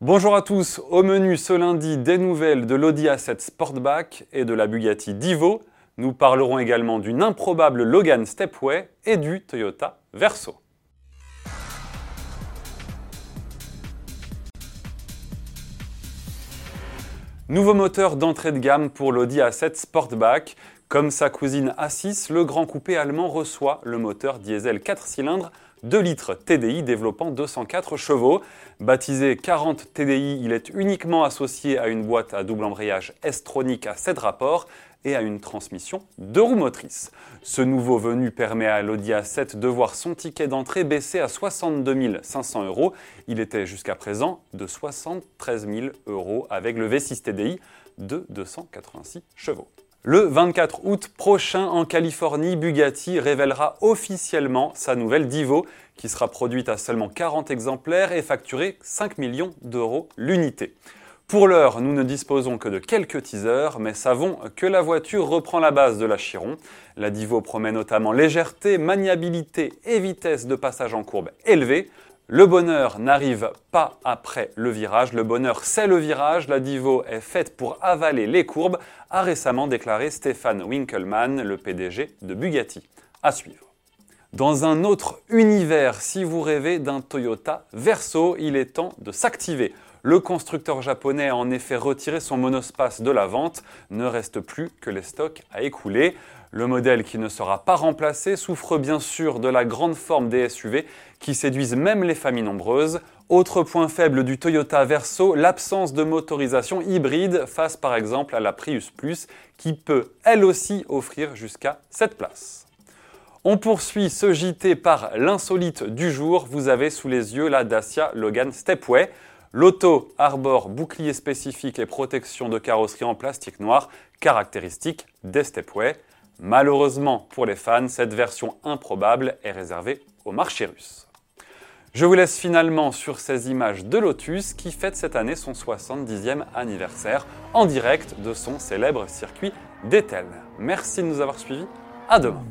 Bonjour à tous, au menu ce lundi des nouvelles de l'Audi A7 Sportback et de la Bugatti Divo. Nous parlerons également d'une improbable Logan Stepway et du Toyota Verso. Nouveau moteur d'entrée de gamme pour l'Audi A7 Sportback. Comme sa cousine A6, le grand coupé allemand reçoit le moteur diesel 4 cylindres 2 litres TDI développant 204 chevaux. Baptisé 40 TDI, il est uniquement associé à une boîte à double embrayage S-tronique à 7 rapports et à une transmission de roues motrices. Ce nouveau venu permet à l'Audi A7 de voir son ticket d'entrée baisser à 62 500 euros. Il était jusqu'à présent de 73 000 euros avec le V6 TDI de 286 chevaux. Le 24 août prochain en Californie, Bugatti révélera officiellement sa nouvelle Divo qui sera produite à seulement 40 exemplaires et facturée 5 millions d'euros l'unité. Pour l'heure, nous ne disposons que de quelques teasers, mais savons que la voiture reprend la base de la Chiron. La Divo promet notamment légèreté, maniabilité et vitesse de passage en courbe élevée. Le bonheur n'arrive pas après le virage, le bonheur c'est le virage, la Divo est faite pour avaler les courbes, a récemment déclaré Stéphane Winkelmann, le PDG de Bugatti. À suivre. Dans un autre univers, si vous rêvez d'un Toyota Verso, il est temps de s'activer. Le constructeur japonais a en effet retiré son monospace de la vente, ne reste plus que les stocks à écouler. Le modèle qui ne sera pas remplacé souffre bien sûr de la grande forme des SUV qui séduisent même les familles nombreuses. Autre point faible du Toyota Verso, l'absence de motorisation hybride face par exemple à la Prius Plus qui peut elle aussi offrir jusqu'à 7 places. On poursuit ce JT par l'insolite du jour. Vous avez sous les yeux la Dacia Logan Stepway. L'auto arbore bouclier spécifique et protection de carrosserie en plastique noir, caractéristique des Stepway. Malheureusement pour les fans, cette version improbable est réservée au marché russe. Je vous laisse finalement sur ces images de Lotus qui fête cette année son 70e anniversaire en direct de son célèbre circuit d'Etel. Merci de nous avoir suivis, à demain.